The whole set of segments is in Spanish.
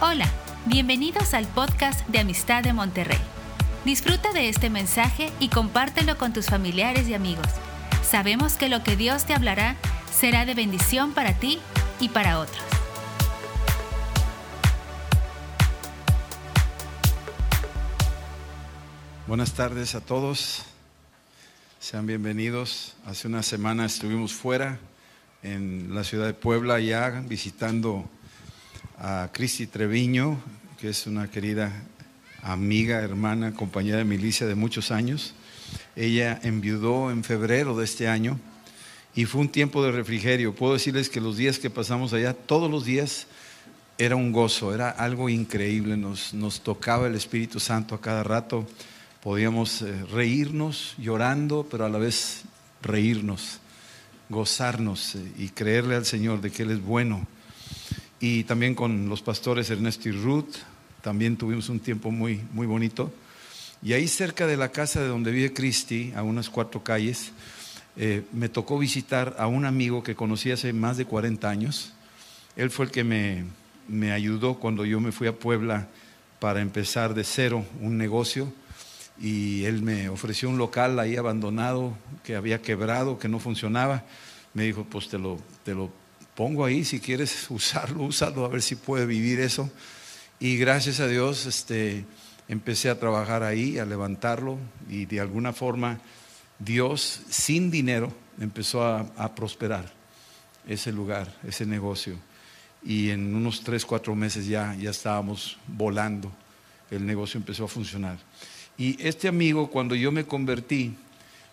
Hola, bienvenidos al podcast de Amistad de Monterrey. Disfruta de este mensaje y compártelo con tus familiares y amigos. Sabemos que lo que Dios te hablará será de bendición para ti y para otros. Buenas tardes a todos. Sean bienvenidos. Hace una semana estuvimos fuera en la ciudad de Puebla ya visitando a Cristi Treviño, que es una querida amiga, hermana, compañera de milicia de muchos años. Ella enviudó en febrero de este año y fue un tiempo de refrigerio. Puedo decirles que los días que pasamos allá, todos los días, era un gozo, era algo increíble. Nos, nos tocaba el Espíritu Santo a cada rato. Podíamos eh, reírnos llorando, pero a la vez reírnos, gozarnos eh, y creerle al Señor de que Él es bueno y también con los pastores Ernesto y Ruth, también tuvimos un tiempo muy, muy bonito. Y ahí cerca de la casa de donde vive Cristi, a unas cuatro calles, eh, me tocó visitar a un amigo que conocí hace más de 40 años. Él fue el que me, me ayudó cuando yo me fui a Puebla para empezar de cero un negocio y él me ofreció un local ahí abandonado que había quebrado, que no funcionaba. Me dijo, pues te lo, te lo pongo ahí, si quieres usarlo, úsalo, a ver si puede vivir eso. Y gracias a Dios este, empecé a trabajar ahí, a levantarlo y de alguna forma Dios sin dinero empezó a, prosperar ese lugar, ese negocio. Y en unos tres, cuatro meses ya, ya estábamos volando, el negocio empezó a funcionar. Y este amigo, cuando yo me convertí,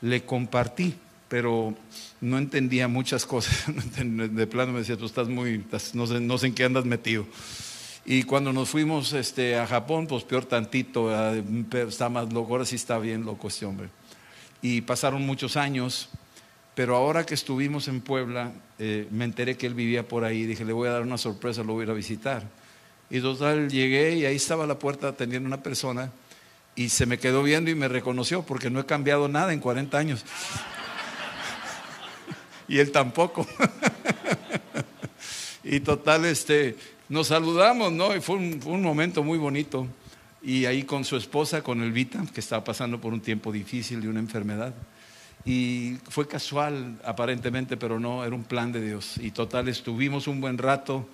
le compartí pero no entendía muchas cosas. De plano me decía, tú estás muy, no, sé, no, sé, en qué andas metido. Y cuando nos fuimos este, a Japón, pues peor tantito, está más loco, ahora sí está bien loco este hombre. Y pasaron muchos años, pero ahora que estuvimos en Puebla, eh, me enteré que él vivía por ahí, dije, le voy a dar una sorpresa, lo voy a ir a visitar. Y total, llegué y ahí estaba la puerta atendiendo una persona y se me quedó viendo y me reconoció porque no he cambiado nada en 40 años y él tampoco. y total, este, nos saludamos, ¿no? Y fue un, momento muy bonito. Y ahí con su esposa, con Elvita, que estaba pasando por un tiempo difícil de una enfermedad. Y fue casual, aparentemente, pero no, era un plan de Dios. Y total, estuvimos un buen rato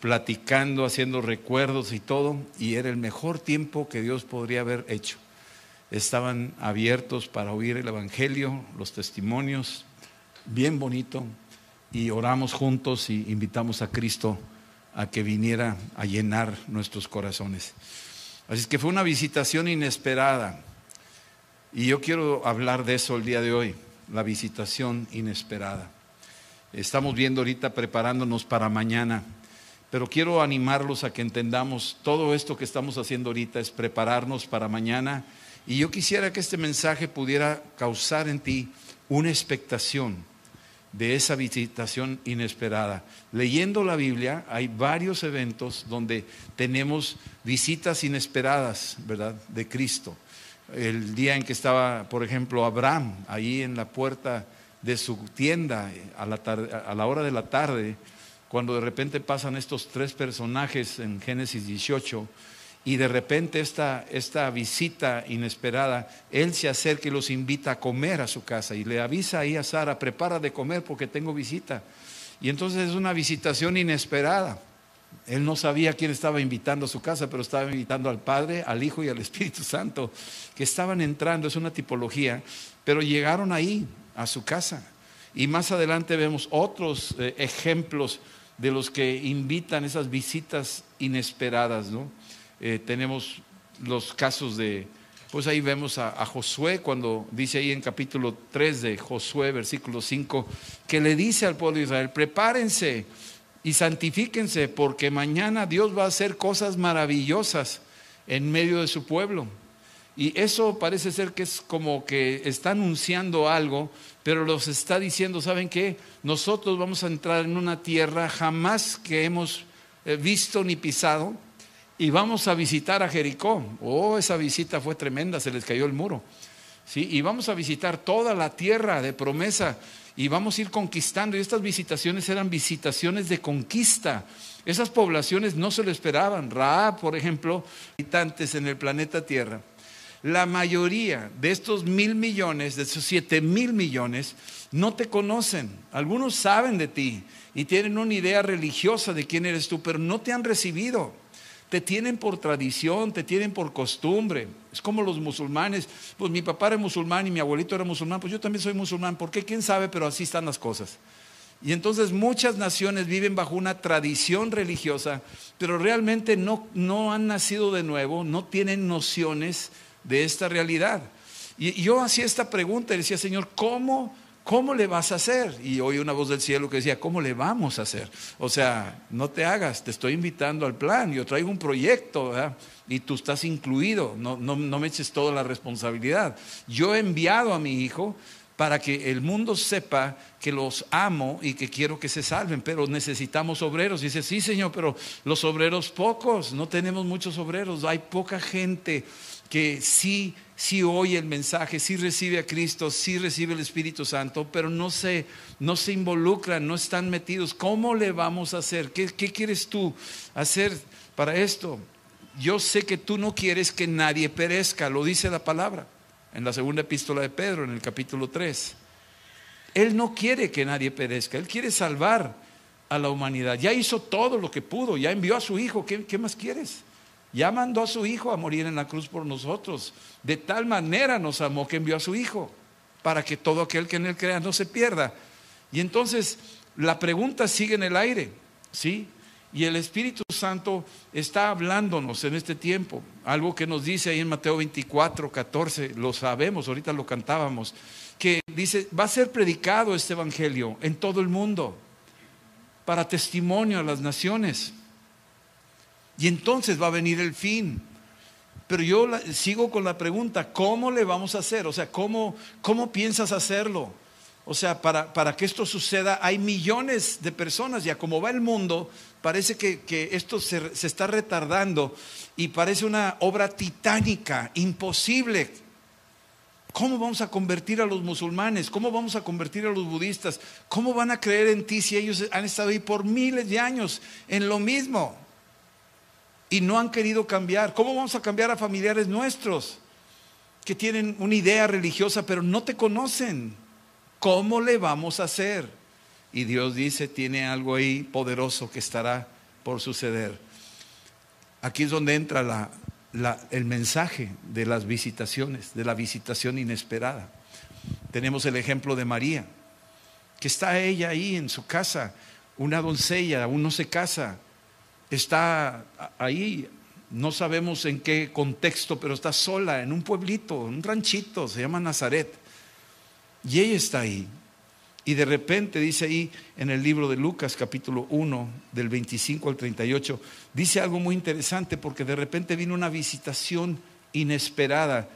platicando, haciendo recuerdos y todo, y era el mejor tiempo que Dios podría haber hecho. Estaban abiertos para oír el Evangelio, los testimonios, bien bonito y oramos juntos y invitamos a Cristo a que viniera a llenar nuestros corazones. Así que fue una visitación inesperada. Y yo quiero hablar de eso el día de hoy, la visitación inesperada. Estamos viendo ahorita preparándonos para mañana, pero quiero animarlos a que entendamos todo esto que estamos haciendo ahorita es prepararnos para mañana. Y yo quisiera que este mensaje pudiera causar en ti una expectación de esa visitación inesperada. Leyendo la Biblia hay varios eventos donde tenemos visitas inesperadas, ¿verdad?, de Cristo. El día en que estaba, por ejemplo, Abraham ahí en la puerta de su tienda a la, a la hora de la tarde, cuando de repente pasan estos tres personajes en Génesis 18 y de repente esta, esta visita inesperada, él se acerca y los invita a comer a su casa y le avisa ahí a Sara, prepara de comer porque tengo visita. Y entonces es una visitación inesperada. Él no sabía quién estaba invitando a su casa, pero estaba invitando al Padre, al Hijo y al Espíritu Santo, que estaban entrando, es una tipología, pero llegaron ahí, a su casa. Y más adelante vemos otros eh, ejemplos de los que invitan esas visitas inesperadas, ¿no? Eh, tenemos los casos de, pues ahí vemos a, Josué cuando dice ahí en capítulo 3 de Josué, versículo 5, que le dice al pueblo de Israel, prepárense y santifíquense porque mañana Dios va a hacer cosas maravillosas en medio de su pueblo. Y eso parece ser que es como que está anunciando algo, pero los está diciendo, ¿saben qué? Nosotros vamos a entrar en una tierra jamás que hemos eh, visto ni pisado y vamos a visitar a Jericó. Oh, esa visita fue tremenda, se les cayó el muro. ¿sí? Y vamos a visitar toda la tierra de promesa y vamos a ir conquistando. Y estas visitaciones eran visitaciones de conquista. Esas poblaciones no se lo esperaban. Raab, por ejemplo, habitantes en el planeta Tierra. La mayoría de estos mil millones, de esos siete mil millones, no te conocen. Algunos saben de ti y tienen una idea religiosa de quién eres tú, pero no te han recibido. Te tienen por tradición, te tienen por costumbre. Es como los musulmanes. Pues mi papá era musulmán y mi abuelito era musulmán, pues yo también soy musulmán. ¿Por qué? ¿Quién sabe? Pero así están las cosas. Y entonces muchas naciones viven bajo una tradición religiosa, pero realmente no, no han nacido de nuevo, no tienen nociones de esta realidad. Y yo hacía esta pregunta decía, Señor, ¿cómo ¿Cómo le vas a hacer? Y oí una voz del cielo que decía, ¿cómo le vamos a hacer? O sea, no te hagas, te estoy invitando al plan, yo traigo un proyecto, ¿verdad? Y tú estás incluido, no, no, no me eches toda la responsabilidad. Yo he enviado a mi hijo para que el mundo sepa que los amo y que quiero que se salven, pero necesitamos obreros. dice, sí, Señor, pero los obreros pocos, no tenemos muchos obreros, hay poca gente que sí, sí oye el mensaje, sí recibe a Cristo, sí recibe el Espíritu Santo, pero no se, no se involucran, no están metidos. ¿Cómo le vamos a hacer? ¿Qué, ¿Qué quieres tú hacer para esto? Yo sé que tú no quieres que nadie perezca, lo dice la palabra en la segunda epístola de Pedro, en el capítulo 3. Él no quiere que nadie perezca, Él quiere salvar a la humanidad. Ya hizo todo lo que pudo, ya envió a su Hijo, ¿qué, qué más quieres? Ya mandó a su Hijo a morir en la cruz por nosotros. De tal manera nos amó que envió a su Hijo, para que todo aquel que en Él crea no se pierda. Y entonces la pregunta sigue en el aire, ¿sí? Y el Espíritu Santo está hablándonos en este tiempo. Algo que nos dice ahí en Mateo 24, 14, lo sabemos, ahorita lo cantábamos, que dice, va a ser predicado este Evangelio en todo el mundo para testimonio a las naciones. Y entonces va a venir el fin. Pero yo sigo con la pregunta, ¿cómo le vamos a hacer? O sea, ¿cómo, cómo piensas hacerlo? O sea, para, para, que esto suceda hay millones de personas, ya como va el mundo, parece que, que esto se, se, está retardando y parece una obra titánica, imposible. ¿Cómo vamos a convertir a los musulmanes? ¿Cómo vamos a convertir a los budistas? ¿Cómo van a creer en ti si ellos han estado ahí por miles de años en lo mismo? Y no han querido cambiar. ¿Cómo vamos a cambiar a familiares nuestros que tienen una idea religiosa pero no te conocen? ¿Cómo le vamos a hacer? Y Dios dice, tiene algo ahí poderoso que estará por suceder. Aquí es donde entra el mensaje de las visitaciones, de la visitación inesperada. Tenemos el ejemplo de María, que está ella ahí en su casa, una doncella, aún no se casa, está ahí, no sabemos en qué contexto, pero está sola en un pueblito, en un ranchito, se llama Nazaret. Y ella está ahí. Y de repente dice ahí en el libro de Lucas capítulo 1 del 25 al 38, dice algo muy interesante porque de repente vino una visitación inesperada.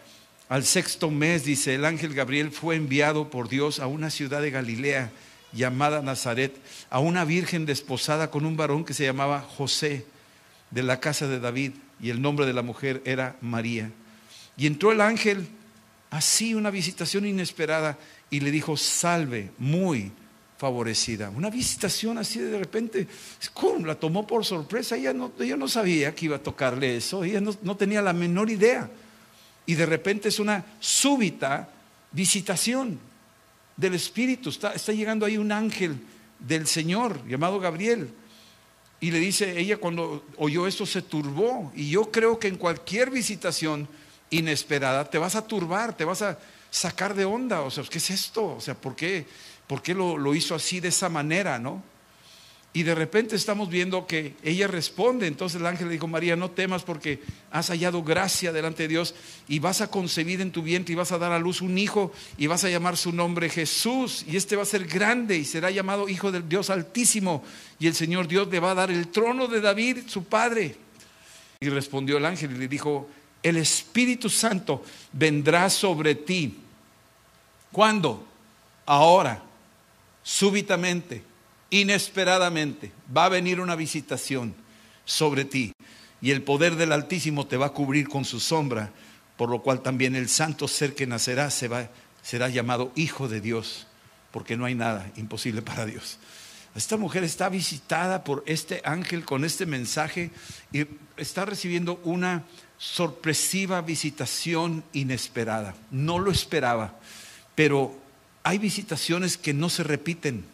Al sexto mes, dice, el ángel Gabriel fue enviado por Dios a una ciudad de Galilea llamada Nazaret, a una virgen desposada con un varón que se llamaba José, de la casa de David, y el nombre de la mujer era María. Y entró el ángel, así una visitación inesperada, y le dijo, salve, muy favorecida. Una visitación así de repente, ¡cum! la tomó por sorpresa, ella no, no sabía que iba a tocarle eso, ella no, no tenía la menor idea. Y de repente es una súbita visitación del Espíritu. Está, está llegando ahí un ángel del Señor llamado Gabriel. Y le dice, ella cuando oyó esto se turbó. Y yo creo que en cualquier visitación inesperada te vas a turbar, te vas a sacar de onda. O sea, ¿qué es esto? O sea, ¿por qué, por qué lo, lo hizo así de esa manera, no? Y de repente estamos viendo que ella responde. Entonces el ángel le dijo, María, no temas porque has hallado gracia delante de Dios y vas a concebir en tu vientre y vas a dar a luz un hijo y vas a llamar su nombre Jesús. Y este va a ser grande y será llamado Hijo del Dios Altísimo. Y el Señor Dios le va a dar el trono de David, su padre. Y respondió el ángel y le dijo, el Espíritu Santo vendrá sobre ti. ¿Cuándo? Ahora, súbitamente inesperadamente va a venir una visitación sobre ti y el poder del Altísimo te va a cubrir con su sombra, por lo cual también el santo ser que nacerá será llamado Hijo de Dios, porque no hay nada imposible para Dios. Esta mujer está visitada por este ángel con este mensaje y está recibiendo una sorpresiva visitación inesperada. No lo esperaba, pero hay visitaciones que no se repiten.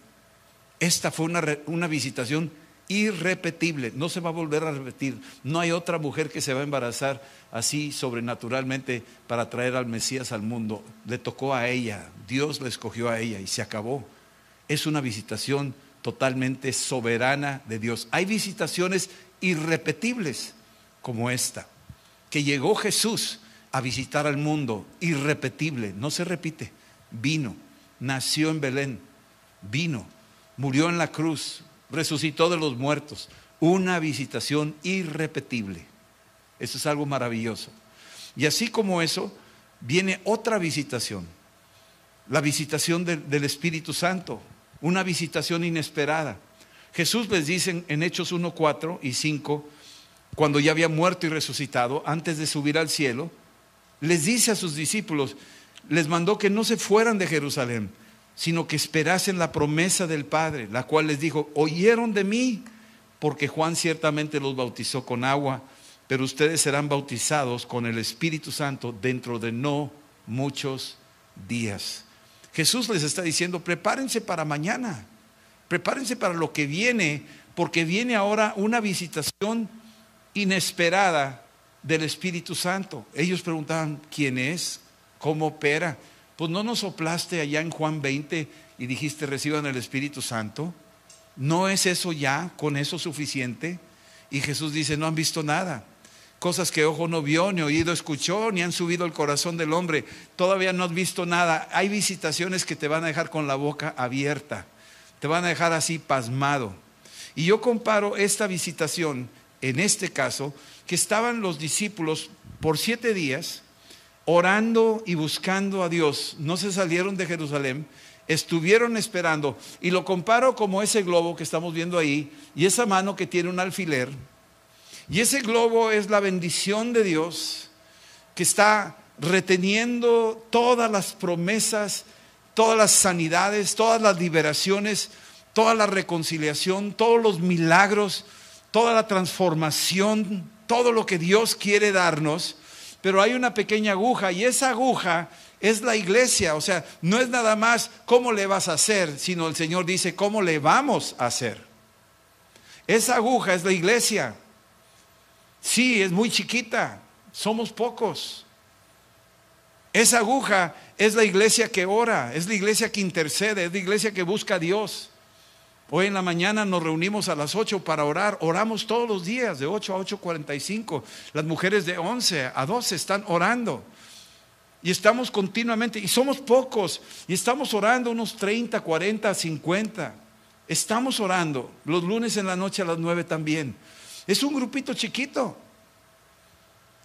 Esta fue una, una visitación irrepetible, no se va a volver a repetir. No hay otra mujer que se va a embarazar así sobrenaturalmente para traer al Mesías al mundo. Le tocó a ella, Dios le escogió a ella y se acabó. Es una visitación totalmente soberana de Dios. Hay visitaciones irrepetibles como esta, que llegó Jesús a visitar al mundo, irrepetible, no se repite. Vino, nació en Belén, vino, murió en la cruz, resucitó de los muertos. Una visitación irrepetible. Eso es algo maravilloso. Y así como eso, viene otra visitación. La visitación del Espíritu Santo. Una visitación inesperada. Jesús les dice en Hechos 1, 4 y 5, cuando ya había muerto y resucitado, antes de subir al cielo, les dice a sus discípulos, les mandó que no se fueran de Jerusalén, sino que esperasen la promesa del Padre, la cual les dijo, oyeron de mí, porque Juan ciertamente los bautizó con agua, pero ustedes serán bautizados con el Espíritu Santo dentro de no muchos días. Jesús les está diciendo, prepárense para mañana, prepárense para lo que viene, porque viene ahora una visitación inesperada del Espíritu Santo. Ellos preguntaban, ¿quién es? ¿Cómo opera? Pues no nos soplaste allá en Juan 20 y dijiste reciban el Espíritu Santo. ¿No es eso ya, con eso suficiente? Y Jesús dice, no han visto nada. Cosas que ojo no vio, ni oído escuchó, ni han subido al corazón del hombre. Todavía no has visto nada. Hay visitaciones que te van a dejar con la boca abierta. Te van a dejar así pasmado. Y yo comparo esta visitación, en este caso, que estaban los discípulos por siete días orando y buscando a Dios. No se salieron de Jerusalén, estuvieron esperando. Y lo comparo como ese globo que estamos viendo ahí y esa mano que tiene un alfiler. Y ese globo es la bendición de Dios que está reteniendo todas las promesas, todas las sanidades, todas las liberaciones, toda la reconciliación, todos los milagros, toda la transformación, todo lo que Dios quiere darnos pero hay una pequeña aguja y esa aguja es la iglesia. O sea, no es nada más cómo le vas a hacer, sino el Señor dice cómo le vamos a hacer. Esa aguja es la iglesia. Sí, es muy chiquita, somos pocos. Esa aguja es la iglesia que ora, es la iglesia que intercede, es la iglesia que busca a Dios. Hoy en la mañana nos reunimos a las 8 para orar. Oramos todos los días, de 8 a 8.45. Las mujeres de 11 a 12 están orando. Y estamos continuamente, y somos pocos, y estamos orando unos 30, 40, 50. Estamos orando los lunes en la noche a las 9 también. Es un grupito chiquito.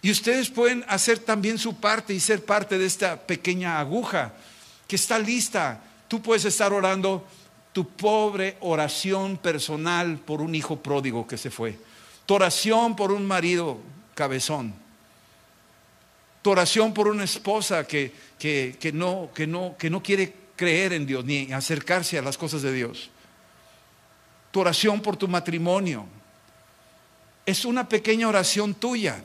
Y ustedes pueden hacer también su parte y ser parte de esta pequeña aguja que está lista. Tú puedes estar orando tu pobre oración personal por un hijo pródigo que se fue, tu oración por un marido cabezón, tu oración por una esposa que, que, no, que, no, que no quiere creer en Dios ni acercarse a las cosas de Dios, tu oración por tu matrimonio. Es una pequeña oración tuya.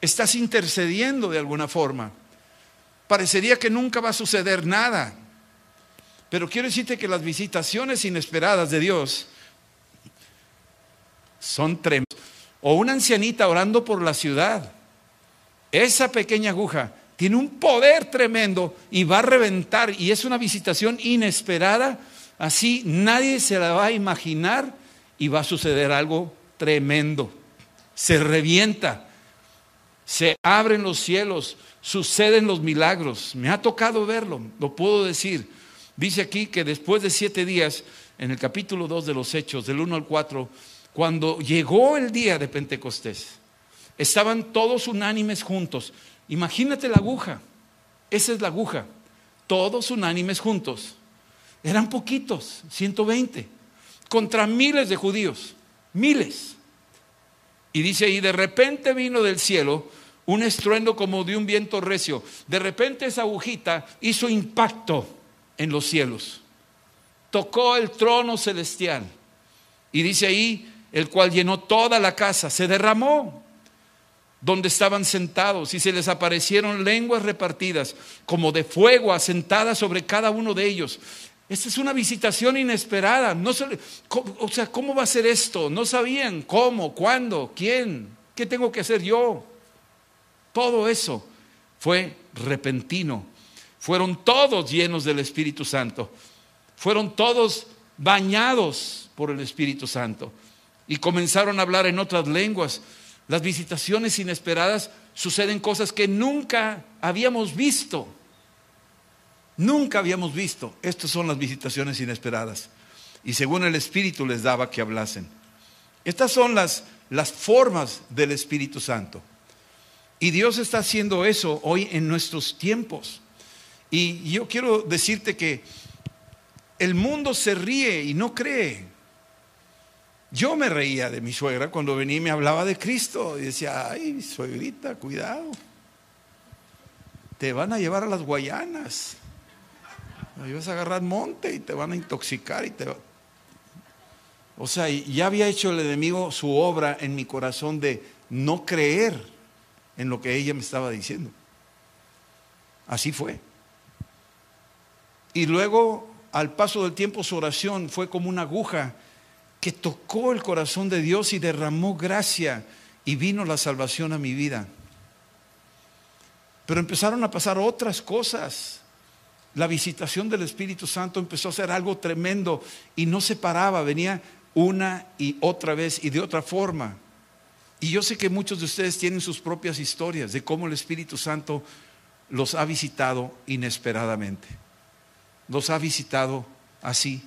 Estás intercediendo de alguna forma. Parecería que nunca va a suceder nada pero quiero decirte que las visitaciones inesperadas de Dios son tremendas. O una ancianita orando por la ciudad. Esa pequeña aguja tiene un poder tremendo y va a reventar. Y es una visitación inesperada. Así nadie se la va a imaginar y va a suceder algo tremendo. Se revienta. Se abren los cielos. Suceden los milagros. Me ha tocado verlo, lo puedo decir. Dice aquí que después de siete días, en el capítulo 2 de los Hechos, del 1 al 4, cuando llegó el día de Pentecostés, estaban todos unánimes juntos. Imagínate la aguja, esa es la aguja, todos unánimes juntos. Eran poquitos, 120, contra miles de judíos, miles. Y dice ahí, de repente vino del cielo un estruendo como de un viento recio. De repente esa agujita hizo impacto en los cielos, tocó el trono celestial y dice ahí, el cual llenó toda la casa, se derramó donde estaban sentados y se les aparecieron lenguas repartidas como de fuego asentadas sobre cada uno de ellos. Esta es una visitación inesperada. No o sea, ¿cómo va a ser esto? No sabían cómo, cuándo, quién, qué tengo que hacer yo. Todo eso fue repentino. Fueron todos llenos del Espíritu Santo. Fueron todos bañados por el Espíritu Santo. Y comenzaron a hablar en otras lenguas. Las visitaciones inesperadas suceden cosas que nunca habíamos visto. Nunca habíamos visto. Estas son las visitaciones inesperadas. Y según el Espíritu les daba que hablasen. Estas son las, las formas del Espíritu Santo. Y Dios está haciendo eso hoy en nuestros tiempos. Y yo quiero decirte que el mundo se ríe y no cree. Yo me reía de mi suegra cuando venía y me hablaba de Cristo. Y decía, ay, suegrita, cuidado. Te van a llevar a las Guayanas. Ahí vas a agarrar monte y te van a intoxicar y te O sea, ya había hecho el enemigo su obra en mi corazón de no creer en lo que ella me estaba diciendo. Así fue. Y luego, al paso del tiempo, su oración fue como una aguja que tocó el corazón de Dios y derramó gracia y vino la salvación a mi vida. Pero empezaron a pasar otras cosas la visitación del Espíritu Santo empezó a ser algo tremendo y no se paraba, venía una y otra vez y de otra forma. Y yo sé que muchos de ustedes tienen sus propias historias de cómo el Espíritu Santo los ha visitado inesperadamente. Los ha visitado así,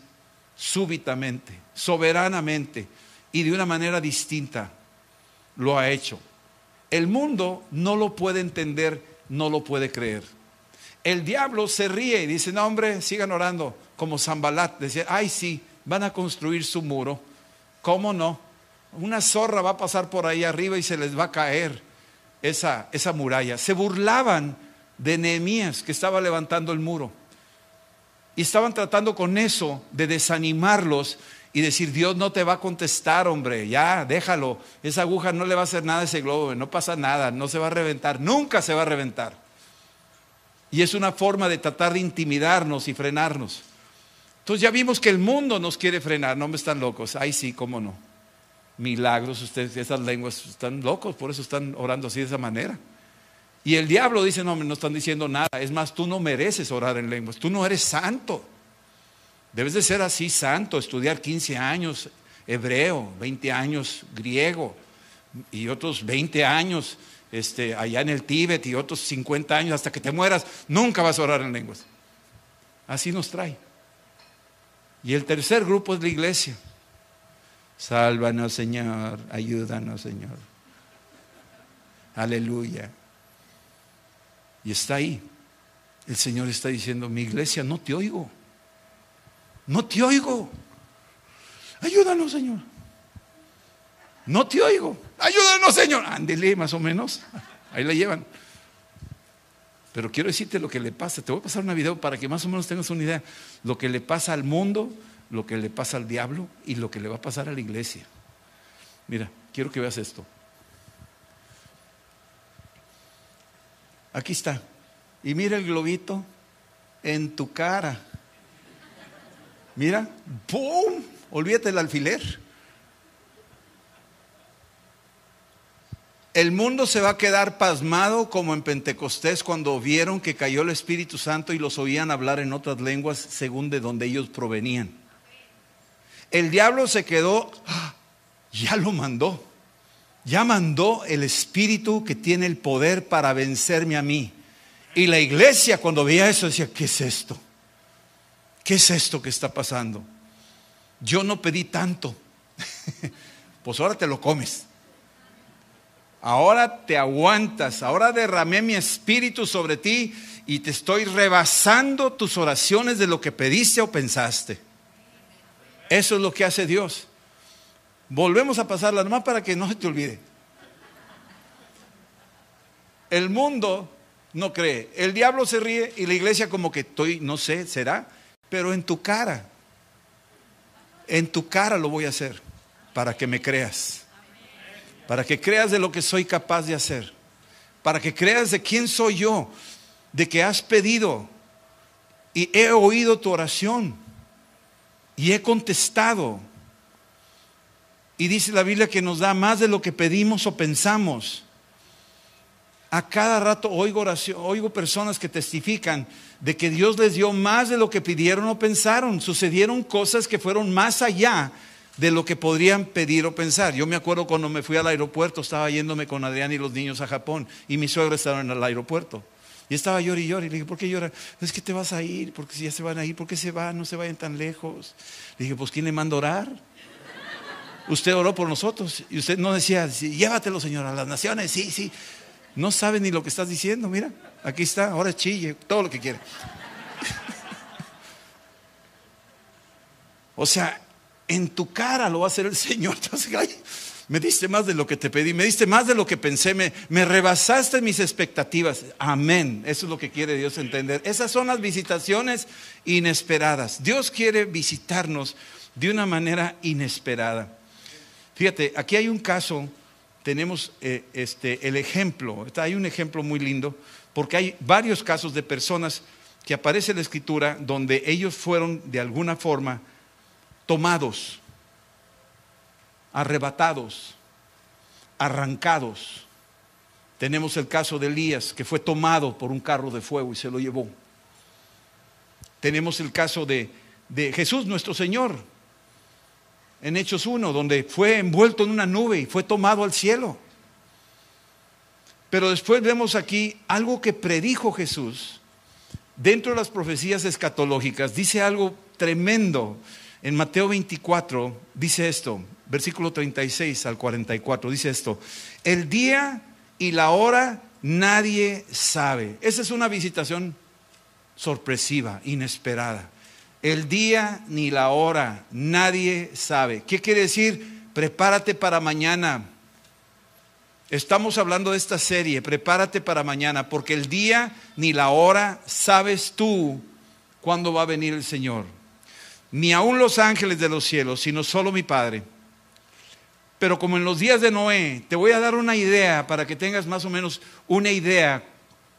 súbitamente, soberanamente y de una manera distinta. Lo ha hecho. El mundo no lo puede entender, no lo puede creer. El diablo se ríe y dice, no hombre, sigan orando como Zambalat. Decía, ay sí, van a construir su muro. ¿Cómo no? Una zorra va a pasar por ahí arriba y se les va a caer esa, esa muralla. Se burlaban de Nehemías que estaba levantando el muro. Y estaban tratando con eso de desanimarlos y decir, Dios no te va a contestar, hombre, ya, déjalo. Esa aguja no le va a hacer nada a ese globo, no pasa nada, no se va a reventar, nunca se va a reventar. Y es una forma de tratar de intimidarnos y frenarnos. Entonces ya vimos que el mundo nos quiere frenar, no me están locos. Ay, sí, cómo no. Milagros, ustedes, esas lenguas están locos, por eso están orando así de esa manera. Y el diablo dice, no, no están diciendo nada. Es más, tú no mereces orar en lenguas, tú no eres santo. Debes de ser así santo, estudiar 15 años hebreo, 20 años griego y otros 20 años este, allá en el Tíbet y otros 50 años hasta que te mueras, nunca vas a orar en lenguas. Así nos trae. Y el tercer grupo es la iglesia. Sálvanos, Señor, ayúdanos, Señor. Aleluya. Y está ahí. El Señor está diciendo, mi iglesia, no te oigo. No te oigo. Ayúdanos, Señor. No te oigo. Ayúdanos, Señor. Ándele, más o menos. Ahí la llevan. Pero quiero decirte lo que le pasa. Te voy a pasar una video para que más o menos tengas una idea. Lo que le pasa al mundo, lo que le pasa al diablo y lo que le va a pasar a la iglesia. Mira, quiero que veas esto. Aquí está. Y mira el globito en tu cara. Mira, ¡pum! Olvídate del alfiler. El mundo se va a quedar pasmado como en Pentecostés cuando vieron que cayó el Espíritu Santo y los oían hablar en otras lenguas según de donde ellos provenían. El diablo se quedó, ¡ah! ya lo mandó, ya mandó el Espíritu que tiene el poder para vencerme a mí. Y la iglesia cuando veía eso decía, ¿qué es esto? ¿Qué es esto que está pasando? Yo no pedí tanto, pues ahora te lo comes. Ahora te aguantas, ahora derramé mi espíritu sobre ti y te estoy rebasando tus oraciones de lo que pediste o pensaste. Eso es lo que hace Dios. Volvemos a pasarla nomás para que no se te olvide. El mundo no cree. El diablo se ríe y la iglesia como que estoy, no sé, será, pero en tu cara, en tu cara lo voy a hacer para que me creas, para que creas de lo que soy capaz de hacer, para que creas de quién soy yo, de que has pedido y he oído tu oración y he contestado. Y dice la Biblia que nos da más de lo que pedimos o pensamos. A cada rato oigo, oración, oigo personas que testifican de que Dios les dio más de lo que pidieron o pensaron. Sucedieron cosas que fueron más allá de lo que podrían pedir o pensar. Yo me acuerdo cuando me fui al aeropuerto, estaba yéndome con Adrián y los niños a Japón y mi suegro estaba en el aeropuerto. Y estaba llorando y llorando. Y le dije, ¿por qué llora? Es que te vas a ir, porque si ya se van a ir, ¿por qué se van? No se vayan tan lejos. Le dije, pues ¿quién le manda orar? Usted oró por nosotros. Y usted no decía, llévatelo, Señor, a las naciones. Sí, sí. No sabe ni lo que estás diciendo, mira, aquí está, ahora chille, todo lo que quiere. o sea, en tu cara lo va a hacer el Señor. me diste más de lo que te pedí, me diste más de lo que pensé, me, me rebasaste mis expectativas. Amén. Eso es lo que quiere Dios entender. Esas son las visitaciones inesperadas. Dios quiere visitarnos de una manera inesperada. Fíjate, aquí hay un caso tenemos eh, este, el ejemplo, hay un ejemplo muy lindo, porque hay varios casos de personas que aparece en la escritura donde ellos fueron de alguna forma tomados, arrebatados, arrancados. Tenemos el caso de Elías, que fue tomado por un carro de fuego y se lo llevó. Tenemos el caso de, de Jesús, nuestro Señor, en Hechos 1, donde fue envuelto en una nube y fue tomado al cielo. Pero después vemos aquí algo que predijo Jesús dentro de las profecías escatológicas. Dice algo tremendo. En Mateo 24 dice esto, versículo 36 al 44, dice esto, el día y la hora nadie sabe. Esa es una visitación sorpresiva, inesperada el día ni la hora, nadie sabe. ¿Qué quiere decir? Prepárate para mañana. Estamos hablando de esta serie, prepárate para mañana, porque el día ni la hora sabes tú cuándo va a venir el Señor. Ni aun los ángeles de los cielos, sino solo mi Padre. Pero como en los días de Noé, te voy a dar una idea para que tengas más o menos una idea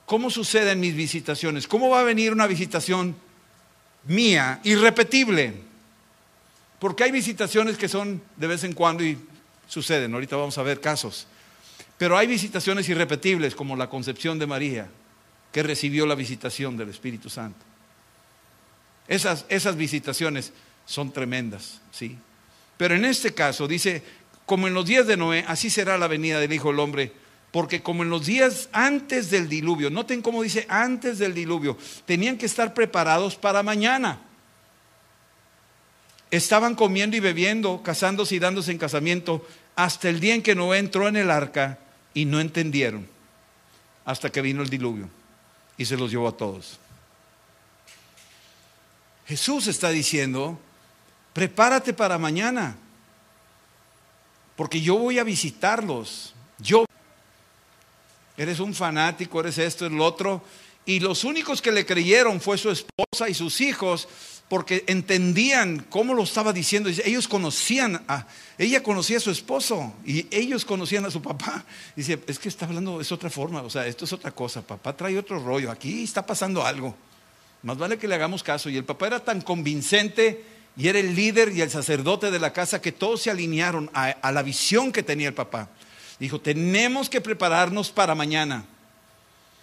cómo suceden mis visitaciones, cómo va a venir una visitación mía, irrepetible. Porque hay visitaciones que son de vez en cuando y suceden, ahorita vamos a ver casos. Pero hay visitaciones irrepetibles como la concepción de María, que recibió la visitación del Espíritu Santo. Esas, esas visitaciones son tremendas, ¿sí? Pero en este caso dice, como en los días de Noé, así será la venida del Hijo del Hombre porque como en los días antes del diluvio, noten cómo dice antes del diluvio, tenían que estar preparados para mañana. Estaban comiendo y bebiendo, casándose y dándose en casamiento, hasta el día en que Noé entró en el arca y no entendieron, hasta que vino el diluvio y se los llevó a todos. Jesús está diciendo, prepárate para mañana, porque yo voy a visitarlos. Yo eres un fanático, eres esto, es lo otro. Y los únicos que le creyeron fue su esposa y sus hijos, porque entendían cómo lo estaba diciendo. Ellos conocían a, ella conocía a su esposo y ellos conocían a su papá. Dice, es que está hablando, es otra forma, o sea, esto es otra cosa. Papá trae otro rollo, aquí está pasando algo. Más vale que le hagamos caso. Y el papá era tan convincente y era el líder y el sacerdote de la casa que todos se alinearon a la visión que tenía el papá. Dijo, tenemos que prepararnos para mañana.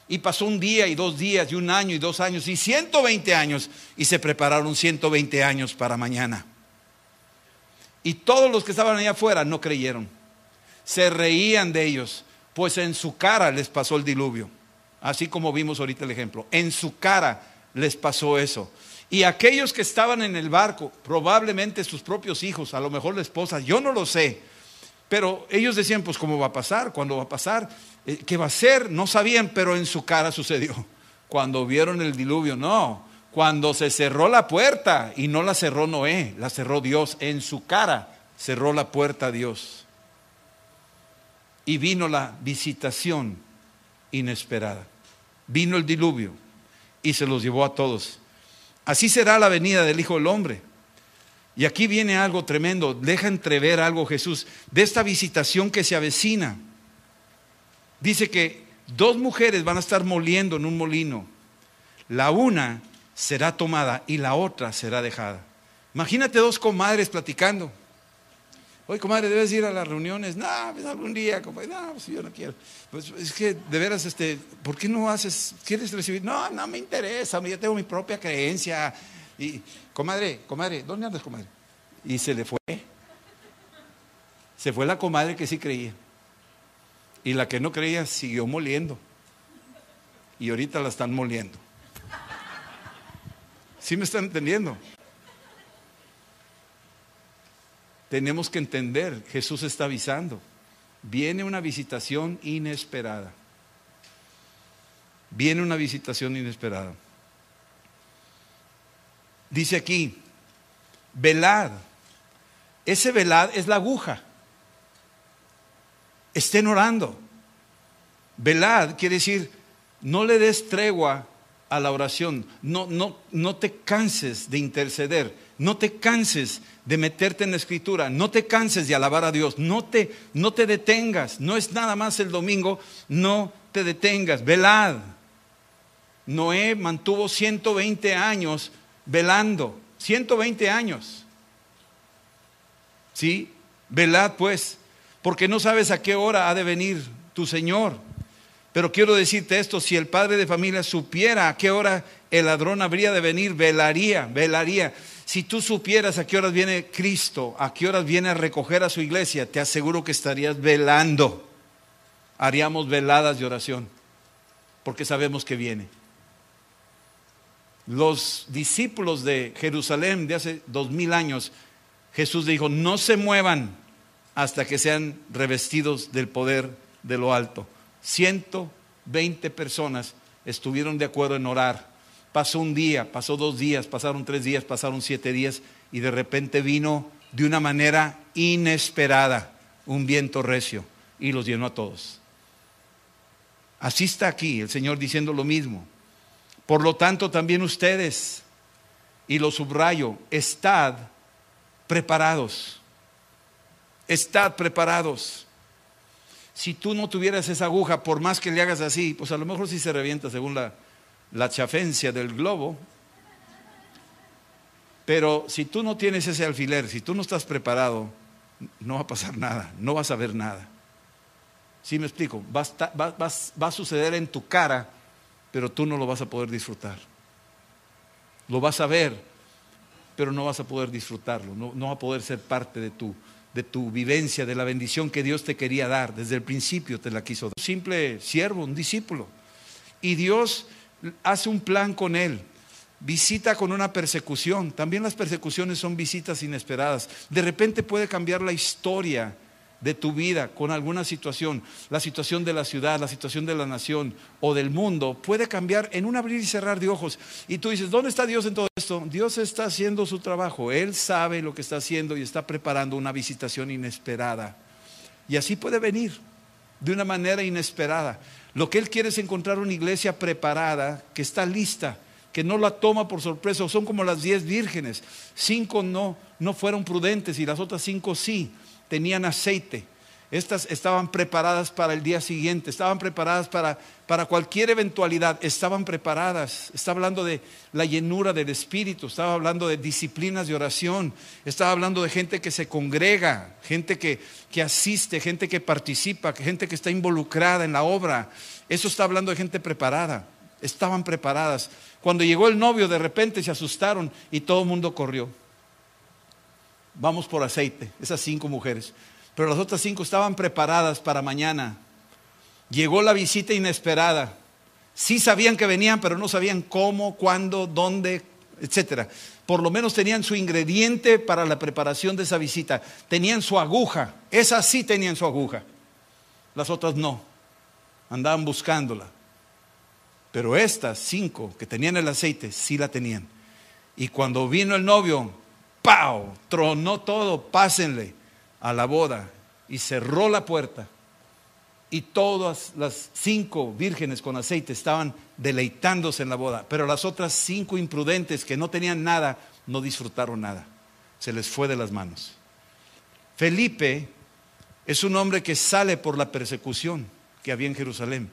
Y pasó un día y dos días y un año y dos años y 120 años y se prepararon 120 años para mañana. Y todos los que estaban allá afuera no creyeron. Se reían de ellos, pues en su cara les pasó el diluvio. Así como vimos ahorita el ejemplo. En su cara les pasó eso. Y aquellos que estaban en el barco, probablemente sus propios hijos, a lo mejor la esposa, yo no lo sé, pero ellos decían, pues ¿cómo va a pasar? ¿Cuándo va a pasar? Eh, ¿Qué va a ser? No sabían, pero en su cara sucedió. Cuando vieron el diluvio, no. Cuando se cerró la puerta y no la cerró Noé, la cerró Dios. En su cara cerró la puerta Dios. Y vino la visitación inesperada. Vino el diluvio y se los llevó a todos. Así será la venida del Hijo del Hombre. Y aquí viene algo tremendo, deja entrever algo Jesús, de esta visitación que se avecina. Dice que dos mujeres van a estar moliendo en un molino. La una será tomada y la otra será dejada. Imagínate dos comadres platicando. Oye, comadre, debes ir a las reuniones. No, pues algún día, comadre. No, pues yo no quiero. Pues es que de veras, este, ¿por qué no haces? ¿Quieres recibir? No, no me interesa. Yo tengo mi propia creencia. Y, comadre, comadre, ¿dónde andas, comadre? Y se le fue. Se fue la comadre que sí creía. Y la que no creía siguió moliendo. Y ahorita la están moliendo. ¿Sí me están entendiendo? tenemos que entender, Jesús está avisando, viene una visitación inesperada. Viene una visitación inesperada. Dice aquí, velad. Ese velad es la aguja. Estén orando. Velad quiere decir, no le des tregua a la oración. No, no, no te canses de interceder no te canses de meterte en la escritura, no te canses de alabar a Dios, no te, no te detengas, no es nada más el domingo, no te detengas, velad. Noé mantuvo 120 años velando, 120 años. ¿Sí? Velad pues, porque no sabes a qué hora ha de venir tu Señor. Pero quiero decirte esto, si el padre de familia supiera a qué hora el ladrón habría de venir, velaría, velaría. Si tú supieras a qué horas viene Cristo, a qué horas viene a recoger a su iglesia, te aseguro que estarías velando. Haríamos veladas de oración, porque sabemos que viene. Los discípulos de Jerusalén de hace dos mil años, Jesús dijo, no se muevan hasta que sean revestidos del poder de lo alto. 120 personas estuvieron de acuerdo en orar Pasó un día, pasó dos días, pasaron tres días, pasaron siete días y de repente vino de una manera inesperada un viento recio y los llenó a todos. Así está aquí el Señor diciendo lo mismo. Por lo tanto, también ustedes, y lo subrayo, estad preparados. Estad preparados. Si tú no tuvieras esa aguja, por más que le hagas así, pues a lo mejor sí se revienta según la, la chafencia del globo. Pero si tú no tienes ese alfiler, si tú no estás preparado, no va a pasar nada, no vas a ver nada. ¿Sí me explico? Va a, suceder en tu cara, pero tú no lo vas a poder disfrutar. Lo vas a ver, pero no vas a poder disfrutarlo, no, no va a poder ser parte de tu, de tu vivencia, de la bendición que Dios te quería dar. Desde el principio te la quiso dar. Un simple siervo, un discípulo. Y Dios hace un plan con él. Visita con una persecución. También las persecuciones son visitas inesperadas. De repente puede cambiar la historia de tu vida con alguna situación, la situación de la ciudad, la situación de la nación o del mundo, puede cambiar en un abrir y cerrar de ojos. Y tú dices, ¿dónde está Dios en todo esto? Dios está haciendo su trabajo, Él sabe lo que está haciendo y está preparando una visitación inesperada. Y así puede venir de una manera inesperada. Lo que Él quiere es encontrar una iglesia preparada, que está lista, que no la toma por sorpresa. Son como las diez vírgenes. Cinco no, no fueron prudentes y las otras cinco sí, tenían aceite. Estas estaban preparadas para el día siguiente, estaban preparadas para, para cualquier eventualidad, estaban preparadas. Estaba hablando de la llenura del Espíritu, estaba hablando de disciplinas de oración, estaba hablando de gente que se congrega, gente que, que asiste, gente que participa, gente que está involucrada en la obra. Eso está hablando de gente preparada, estaban preparadas. Cuando llegó el novio, de repente se asustaron y todo el mundo corrió. Vamos por aceite, esas cinco mujeres pero las otras cinco estaban preparadas para mañana. Llegó la visita inesperada. Sí sabían que venían, pero no sabían cómo, cuándo, dónde, etcétera. Por lo menos tenían su ingrediente para la preparación de esa visita. Tenían su aguja. Esas sí tenían su aguja. Las otras no. Andaban buscándola. Pero estas cinco que tenían el aceite sí la tenían. Y cuando vino el novio, ¡pau! Tronó todo, pásenle a la boda y cerró la puerta. y todas las cinco vírgenes con aceite estaban deleitándose en la boda, pero las otras cinco imprudentes que no tenían nada, no disfrutaron nada. Se les fue de las manos. Felipe es un hombre que sale por la persecución que había en Jerusalén.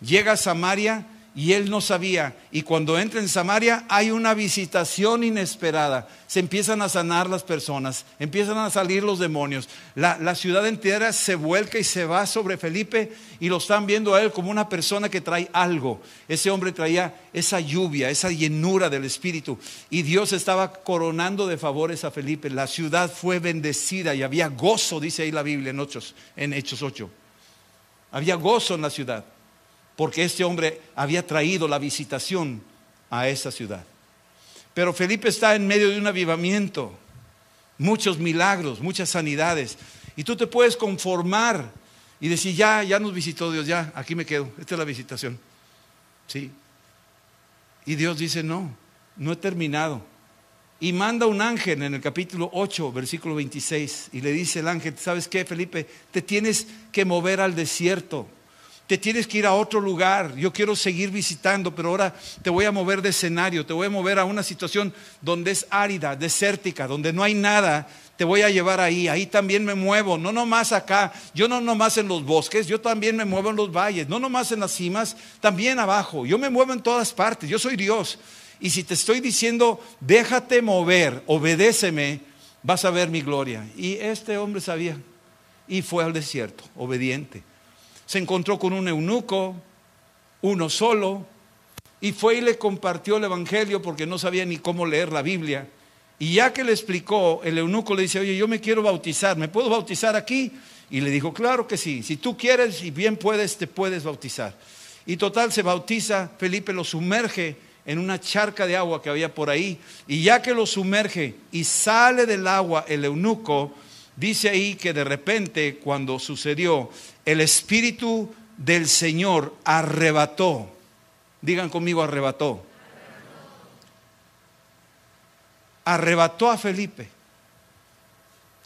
Llega a Samaria y él no sabía. Y cuando entra en Samaria hay una visitación inesperada. Se empiezan a sanar las personas, empiezan a salir los demonios. La, ciudad entera se vuelca y se va sobre Felipe y lo están viendo a él como una persona que trae algo. Ese hombre traía esa lluvia, esa llenura del Espíritu. Y Dios estaba coronando de favores a Felipe. La ciudad fue bendecida y había gozo, dice ahí la Biblia en, en Hechos 8. Había gozo en la ciudad porque este hombre había traído la visitación a esa ciudad. Pero Felipe está en medio de un avivamiento, muchos milagros, muchas sanidades, y tú te puedes conformar y decir, ya, ya nos visitó Dios, ya, aquí me quedo, esta es la visitación. Sí. Y Dios dice, no, no he terminado. Y manda un ángel en el capítulo 8, versículo 26, y le dice el ángel, ¿sabes qué, Felipe? Te tienes que mover al desierto te tienes que ir a otro lugar. Yo quiero seguir visitando, pero ahora te voy a mover de escenario, te voy a mover a una situación donde es árida, desértica, donde no hay nada. Te voy a llevar ahí, ahí también me muevo, no nomás acá, yo no nomás en los bosques, yo también me muevo en los valles, no nomás en las cimas, también abajo, yo me muevo en todas partes, yo soy Dios. Y si te estoy diciendo, déjate mover, obedéceme, vas a ver mi gloria. Y este hombre sabía y fue al desierto, obediente se encontró con un eunuco, uno solo, y fue y le compartió el Evangelio porque no sabía ni cómo leer la Biblia. Y ya que le explicó, el eunuco le dice, oye, yo me quiero bautizar, ¿me puedo bautizar aquí? Y le dijo, claro que sí, si tú quieres y bien puedes, te puedes bautizar. Y total, se bautiza, Felipe lo sumerge en una charca de agua que había por ahí, y ya que lo sumerge y sale del agua el eunuco, dice ahí que de repente cuando sucedió, el Espíritu del Señor arrebató. Digan conmigo, arrebató. Arrebató a Felipe.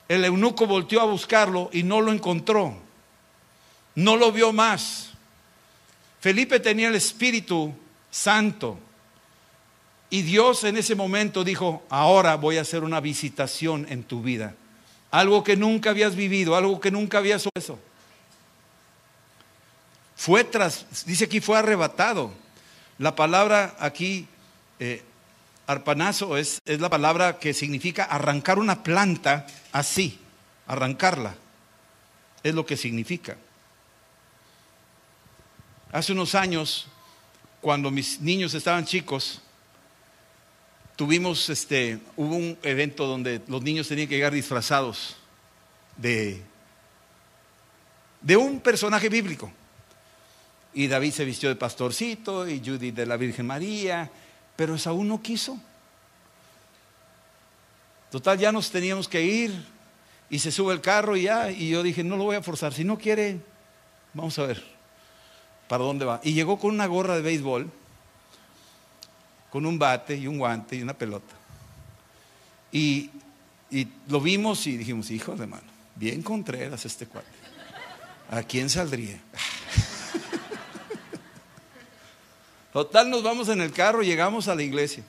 El eunuco volteó a buscarlo y no lo encontró. No lo vio más. Felipe tenía el Espíritu Santo. Y Dios en ese momento dijo, ahora voy a hacer una visitación en tu vida. Algo que nunca habías vivido, algo que nunca habías hecho. Fue tras, dice aquí, fue arrebatado. La palabra aquí, eh, arpanazo, es, es la palabra que significa arrancar una planta así, arrancarla. Es lo que significa. Hace unos años, cuando mis niños estaban chicos, tuvimos este, hubo un evento donde los niños tenían que llegar disfrazados de, de un personaje bíblico. Y David se vistió de pastorcito y Judith de la Virgen María, pero Saúl no quiso. Total, ya nos teníamos que ir y se sube el carro y ya, y yo dije, no lo voy a forzar, si no quiere, vamos a ver para dónde va. Y llegó con una gorra de béisbol, con un bate y un guante y una pelota. Y, y lo vimos y dijimos, hijo de mano, bien Contreras este cuate. ¿A quién saldría? Total, nos vamos en el carro, llegamos a la iglesia.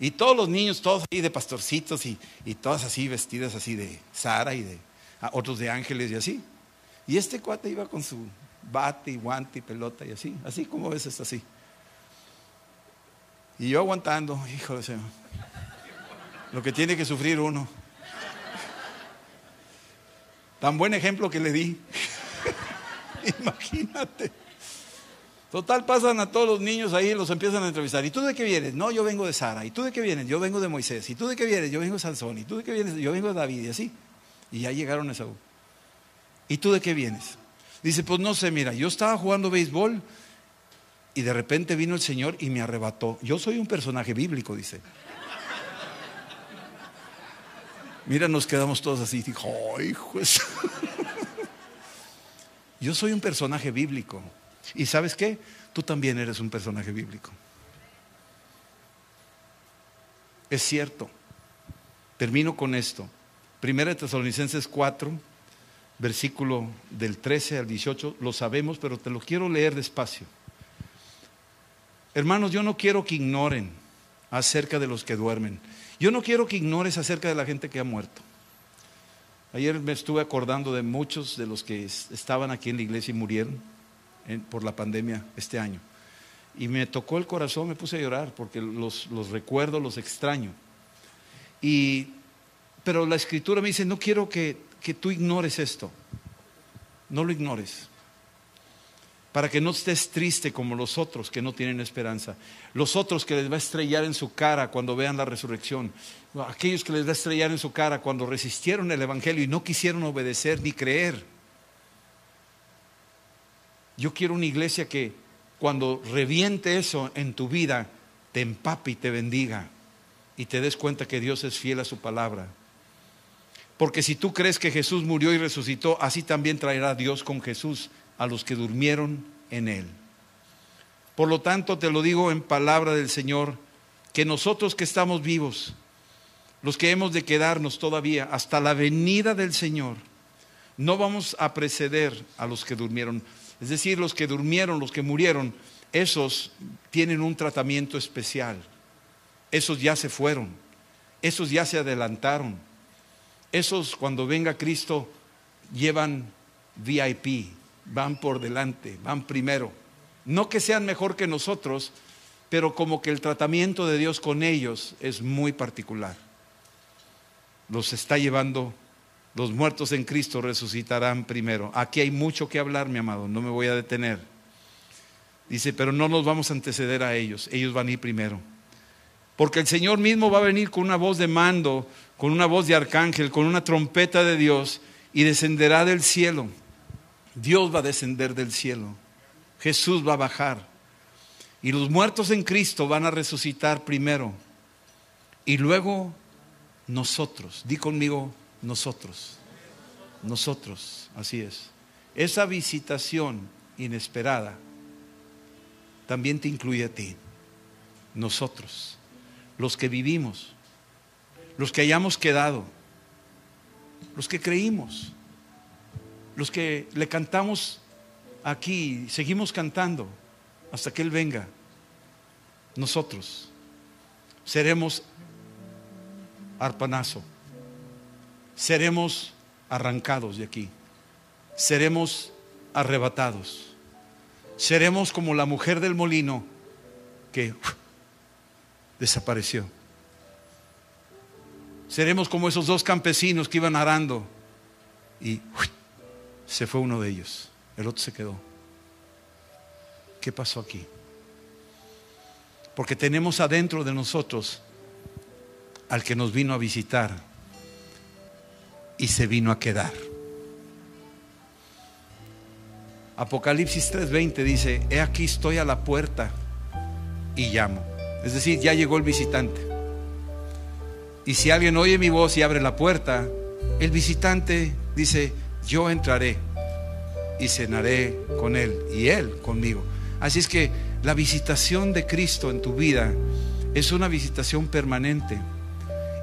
Y todos los niños, todos ahí de pastorcitos y, todas así vestidas así de Sara y de otros de ángeles y así. Y este cuate iba con su bate y guante y pelota y así, así como ves, es así. Y yo aguantando, hijo de Señor, lo que tiene que sufrir uno. Tan buen ejemplo que le di. Imagínate. Total, pasan a todos los niños ahí y los empiezan a entrevistar. ¿Y tú de qué vienes? No, yo vengo de Sara. ¿Y tú de qué vienes? Yo vengo de Moisés. ¿Y tú de qué vienes? Yo vengo de Sansón. ¿Y tú de qué vienes? Yo vengo de David. Y así. Y ya llegaron a Esaú. ¿Y tú de qué vienes? Dice, pues no sé, mira, yo estaba jugando béisbol y de repente vino el Señor y me arrebató. Yo soy un personaje bíblico, dice. Mira, nos quedamos todos así. Dijo, hijo. Yo soy un personaje bíblico. Y sabes qué? Tú también eres un personaje bíblico. Es cierto. Termino con esto. Primera de Tesalonicenses 4, versículo del 13 al 18, lo sabemos, pero te lo quiero leer despacio. Hermanos, yo no quiero que ignoren acerca de los que duermen. Yo no quiero que ignores acerca de la gente que ha muerto. Ayer me estuve acordando de muchos de los que estaban aquí en la iglesia y murieron por la pandemia este año. Y me tocó el corazón, me puse a llorar porque los, los recuerdo, los extraño. Y, pero la escritura me dice, no quiero que, que tú ignores esto. No lo ignores para que no estés triste como los otros que no tienen esperanza, los otros que les va a estrellar en su cara cuando vean la resurrección, aquellos que les va a estrellar en su cara cuando resistieron el Evangelio y no quisieron obedecer ni creer. Yo quiero una iglesia que cuando reviente eso en tu vida, te empape y te bendiga y te des cuenta que Dios es fiel a su palabra. Porque si tú crees que Jesús murió y resucitó, así también traerá Dios con Jesús a los que durmieron en él. Por lo tanto, te lo digo en palabra del Señor, que nosotros que estamos vivos, los que hemos de quedarnos todavía hasta la venida del Señor, no vamos a preceder a los que durmieron. Es decir, los que durmieron, los que murieron, esos tienen un tratamiento especial. Esos ya se fueron, esos ya se adelantaron. Esos cuando venga Cristo llevan VIP, van por delante, van primero. No que sean mejor que nosotros, pero como que el tratamiento de Dios con ellos es muy particular. Los está llevando, los muertos en Cristo resucitarán primero. Aquí hay mucho que hablar, mi amado, no me voy a detener. Dice, pero no nos vamos a anteceder a ellos, ellos van a ir primero. Porque el Señor mismo va a venir con una voz de mando, con una voz de arcángel, con una trompeta de Dios y descenderá del cielo Dios va a descender del cielo. Jesús va a bajar. Y los muertos en Cristo van a resucitar primero. Y luego nosotros. Di conmigo nosotros. Nosotros. Así es. Esa visitación inesperada también te incluye a ti. Nosotros. Los que vivimos. Los que hayamos quedado. Los que creímos los que le cantamos aquí, seguimos cantando hasta que Él venga, nosotros seremos arpanazo, seremos arrancados de aquí, seremos arrebatados, seremos como la mujer del molino que desapareció. Seremos como esos dos campesinos que iban arando y se fue uno de ellos, el otro se quedó. ¿Qué pasó aquí? Porque tenemos adentro de nosotros al que nos vino a visitar y se vino a quedar. Apocalipsis 3:20 dice, he aquí estoy a la puerta y llamo. Es decir, ya llegó el visitante. Y si alguien oye mi voz y abre la puerta, el visitante dice, yo entraré y cenaré con Él y Él conmigo. Así es que la visitación de Cristo en tu vida es una visitación permanente.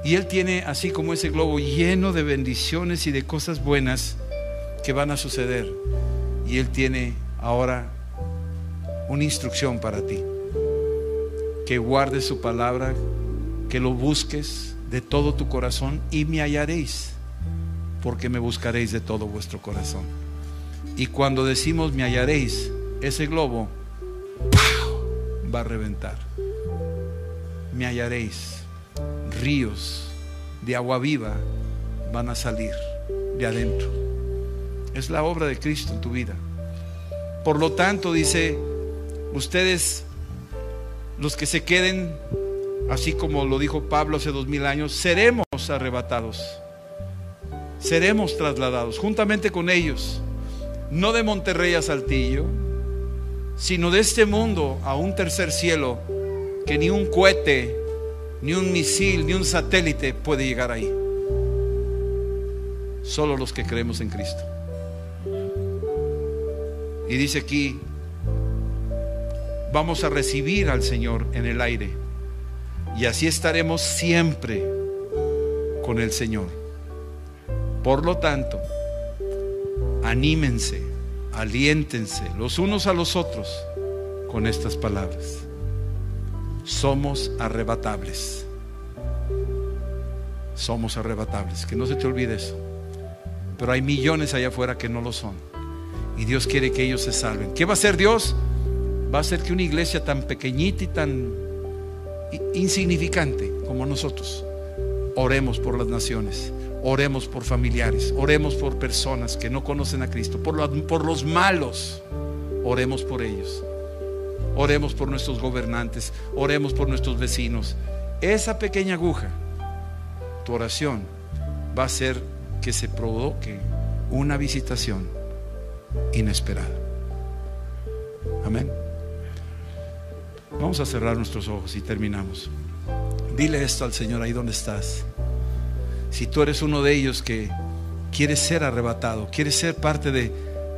Y Él tiene así como ese globo lleno de bendiciones y de cosas buenas que van a suceder. Y Él tiene ahora una instrucción para ti. Que guardes su palabra, que lo busques de todo tu corazón y me hallaréis porque me buscaréis de todo vuestro corazón. Y cuando decimos me hallaréis, ese globo va a reventar. Me hallaréis. Ríos de agua viva van a salir de adentro. Es la obra de Cristo en tu vida. Por lo tanto, dice, ustedes, los que se queden, así como lo dijo Pablo hace dos mil años, seremos arrebatados seremos trasladados juntamente con ellos, no de Monterrey a Saltillo, sino de este mundo a un tercer cielo que ni un cohete, ni un misil, ni un satélite puede llegar ahí. Solo los que creemos en Cristo. Y dice aquí, vamos a recibir al Señor en el aire. Y así estaremos siempre con el Señor. Por lo tanto, anímense, aliéntense los unos a los otros con estas palabras. Somos arrebatables. Somos arrebatables. Que no se te olvide eso. Pero hay millones allá afuera que no lo son. Y Dios quiere que ellos se salven. ¿Qué va a hacer Dios? Va a hacer que una iglesia tan pequeñita y tan insignificante como nosotros, oremos por las naciones, oremos por familiares, oremos por personas que no conocen a Cristo, por los, malos, oremos por ellos. Oremos por nuestros gobernantes, oremos por nuestros vecinos. Esa pequeña aguja, tu oración, va a hacer que se provoque una visitación inesperada. Amén. Vamos a cerrar nuestros ojos y terminamos. Dile esto al Señor ahí donde estás. Si tú eres uno de ellos que quiere ser arrebatado, quieres ser parte de,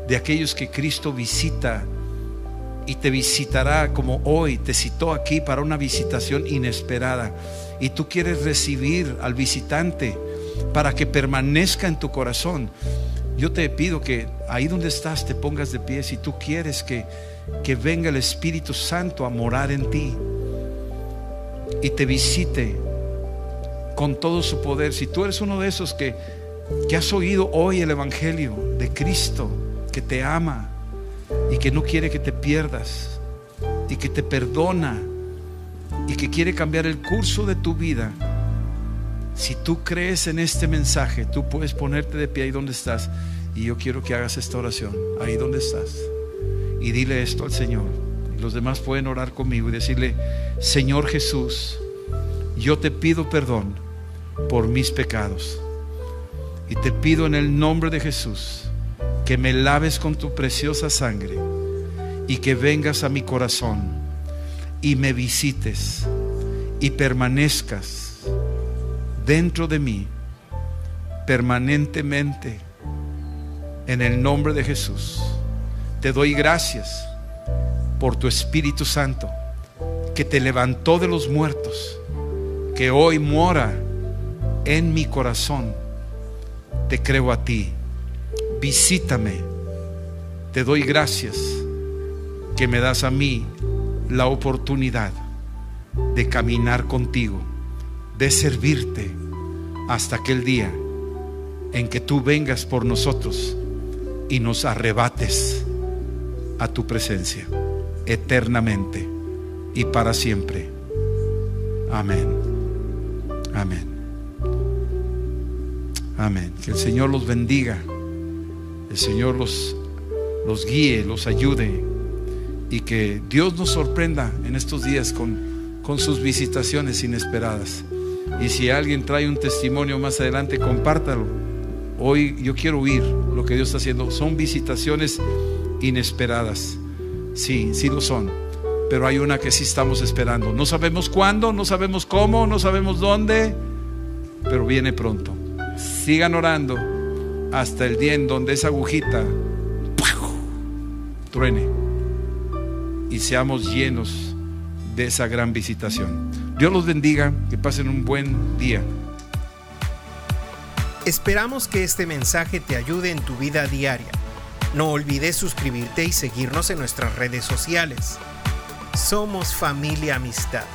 de aquellos que Cristo visita y te visitará como hoy, te citó aquí para una visitación inesperada y tú quieres recibir al visitante para que permanezca en tu corazón, yo te pido que ahí donde estás te pongas de pie si tú quieres que, que venga el Espíritu Santo a morar en ti y te visite con todo su poder. Si tú eres uno de esos que, que has oído hoy el Evangelio de Cristo, que te ama y que no quiere que te pierdas y que te perdona y que quiere cambiar el curso de tu vida, si tú crees en este mensaje, tú puedes ponerte de pie ahí donde estás. Y yo quiero que hagas esta oración, ahí donde estás. Y dile esto al Señor. Los demás pueden orar conmigo y decirle, Señor Jesús, yo te pido perdón por mis pecados. Y te pido en el nombre de Jesús que me laves con tu preciosa sangre y que vengas a mi corazón y me visites y permanezcas dentro de mí permanentemente en el nombre de Jesús. Te doy gracias por tu Espíritu Santo que te levantó de los muertos, que hoy mora en mi corazón. Te creo a ti. Visítame. Te doy gracias que me das a mí la oportunidad de caminar contigo de servirte hasta aquel día en que tú vengas por nosotros y nos arrebates a tu presencia eternamente y para siempre. Amén. Amén. Amén. Que el Señor los bendiga. El Señor los, los guíe, los ayude. Y que Dios nos sorprenda en estos días con, con sus visitaciones inesperadas. Y si alguien trae un testimonio más adelante, compártalo. Hoy yo quiero oír lo que Dios está haciendo. Son visitaciones inesperadas. Sí, sí lo son. Pero hay una que sí estamos esperando. No sabemos cuándo, no sabemos cómo, no sabemos dónde, pero viene pronto. Sigan orando hasta el día en donde esa agujita truene y seamos llenos de esa gran visitación. Dios los bendiga, que pasen un buen día. Esperamos que este mensaje te ayude en tu vida diaria. No olvides suscribirte y seguirnos en nuestras redes sociales. Somos familia amistad.